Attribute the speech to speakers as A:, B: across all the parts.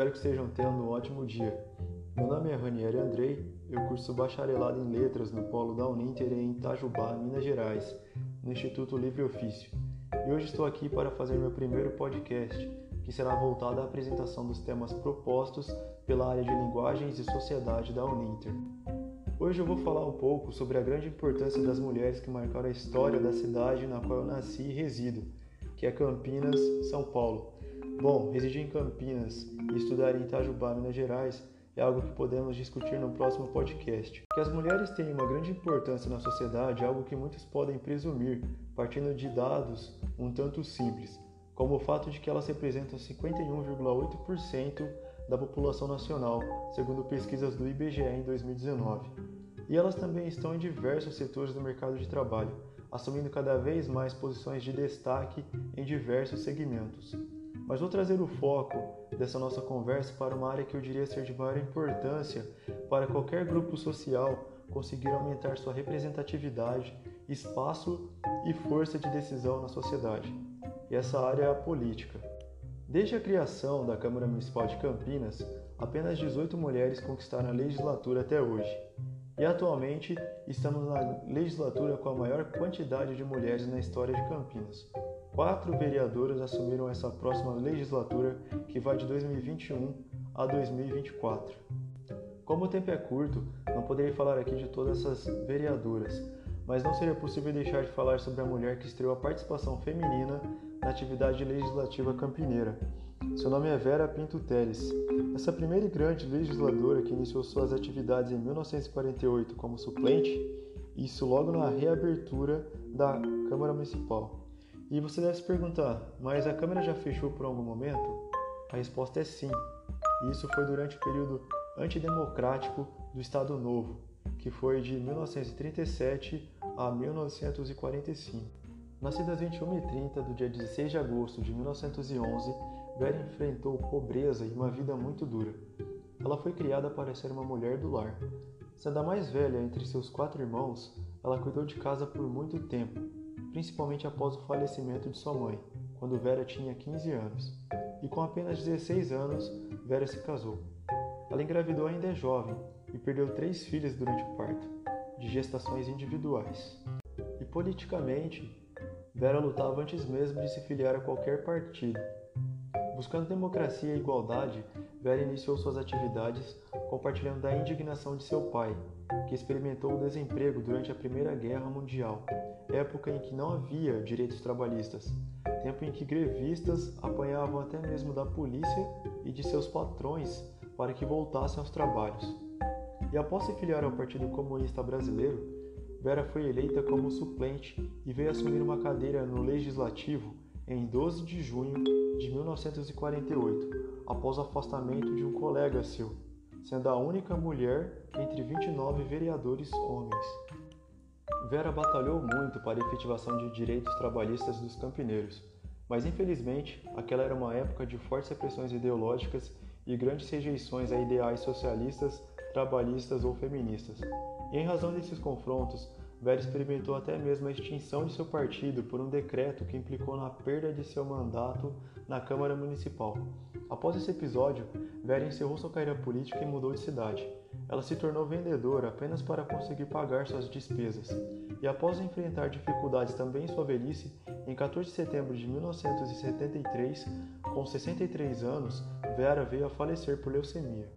A: espero que estejam tendo um ótimo dia. Meu nome é Ranieri Andrei, eu curso bacharelado em Letras no Polo da Uninter em Itajubá, Minas Gerais, no Instituto Livre Ofício. E hoje estou aqui para fazer meu primeiro podcast, que será voltado à apresentação dos temas propostos pela área de Linguagens e Sociedade da Uninter. Hoje eu vou falar um pouco sobre a grande importância das mulheres que marcaram a história da cidade na qual eu nasci e resido, que é Campinas, São Paulo. Bom, residir em Campinas e estudar em Itajubá, Minas Gerais, é algo que podemos discutir no próximo podcast. Que as mulheres têm uma grande importância na sociedade é algo que muitos podem presumir, partindo de dados um tanto simples, como o fato de que elas representam 51,8% da população nacional, segundo pesquisas do IBGE em 2019. E elas também estão em diversos setores do mercado de trabalho, assumindo cada vez mais posições de destaque em diversos segmentos. Mas vou trazer o foco dessa nossa conversa para uma área que eu diria ser de maior importância para qualquer grupo social conseguir aumentar sua representatividade, espaço e força de decisão na sociedade. E essa área é a política. Desde a criação da Câmara Municipal de Campinas, apenas 18 mulheres conquistaram a legislatura até hoje. E atualmente estamos na legislatura com a maior quantidade de mulheres na história de Campinas, quatro vereadoras assumiram essa próxima legislatura que vai de 2021 a 2024. Como o tempo é curto, não poderei falar aqui de todas essas vereadoras, mas não seria possível deixar de falar sobre a mulher que estreou a participação feminina na atividade legislativa campineira. Seu nome é Vera Pinto Teles. Essa primeira e grande legisladora que iniciou suas atividades em 1948 como suplente, isso logo na reabertura da Câmara Municipal. E você deve se perguntar, mas a câmera já fechou por algum momento? A resposta é sim. Isso foi durante o período antidemocrático do Estado Novo, que foi de 1937 a 1945. Nascida às 21h30 do dia 16 de agosto de 1911, Vera enfrentou pobreza e uma vida muito dura. Ela foi criada para ser uma mulher do lar. Sendo a mais velha entre seus quatro irmãos, ela cuidou de casa por muito tempo principalmente após o falecimento de sua mãe, quando Vera tinha 15 anos. E com apenas 16 anos, Vera se casou. Ela engravidou ainda jovem e perdeu três filhas durante o parto, de gestações individuais. E politicamente, Vera lutava antes mesmo de se filiar a qualquer partido. Buscando democracia e igualdade, Vera iniciou suas atividades compartilhando da indignação de seu pai, que experimentou o desemprego durante a Primeira Guerra Mundial, época em que não havia direitos trabalhistas, tempo em que grevistas apanhavam até mesmo da polícia e de seus patrões para que voltassem aos trabalhos. E após se filiar ao Partido Comunista Brasileiro, Vera foi eleita como suplente e veio assumir uma cadeira no Legislativo em 12 de junho de 1948, após o afastamento de um colega seu, sendo a única mulher entre 29 vereadores homens. Vera batalhou muito para a efetivação de direitos trabalhistas dos campineiros, mas infelizmente aquela era uma época de fortes repressões ideológicas e grandes rejeições a ideais socialistas, trabalhistas ou feministas. E em razão desses confrontos, Vera experimentou até mesmo a extinção de seu partido por um decreto que implicou na perda de seu mandato na Câmara Municipal. Após esse episódio, Vera encerrou sua carreira política e mudou de cidade. Ela se tornou vendedora apenas para conseguir pagar suas despesas. E após enfrentar dificuldades também em sua velhice, em 14 de setembro de 1973, com 63 anos, Vera veio a falecer por leucemia.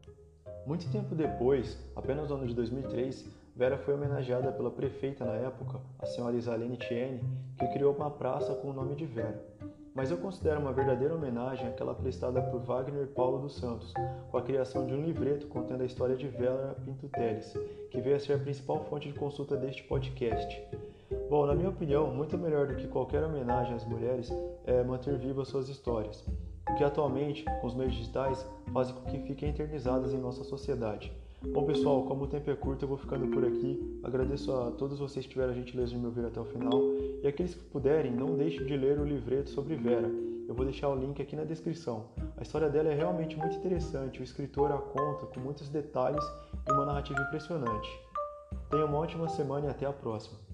A: Muito tempo depois, apenas no ano de 2003, Vera foi homenageada pela prefeita na época, a senhora Isalene Tiene, que criou uma praça com o nome de Vera. Mas eu considero uma verdadeira homenagem aquela prestada por Wagner Paulo dos Santos, com a criação de um livreto contando a história de Vera Pinto Teles, que veio a ser a principal fonte de consulta deste podcast. Bom, na minha opinião, muito melhor do que qualquer homenagem às mulheres é manter vivas suas histórias, o que atualmente, com os meios digitais, fazem com que fiquem eternizadas em nossa sociedade. Bom, pessoal, como o tempo é curto, eu vou ficando por aqui. Agradeço a todos vocês que tiveram a gentileza de me ouvir até o final. E aqueles que puderem, não deixem de ler o livreto sobre Vera. Eu vou deixar o link aqui na descrição. A história dela é realmente muito interessante. O escritor a conta com muitos detalhes e uma narrativa impressionante. Tenha uma ótima semana e até a próxima.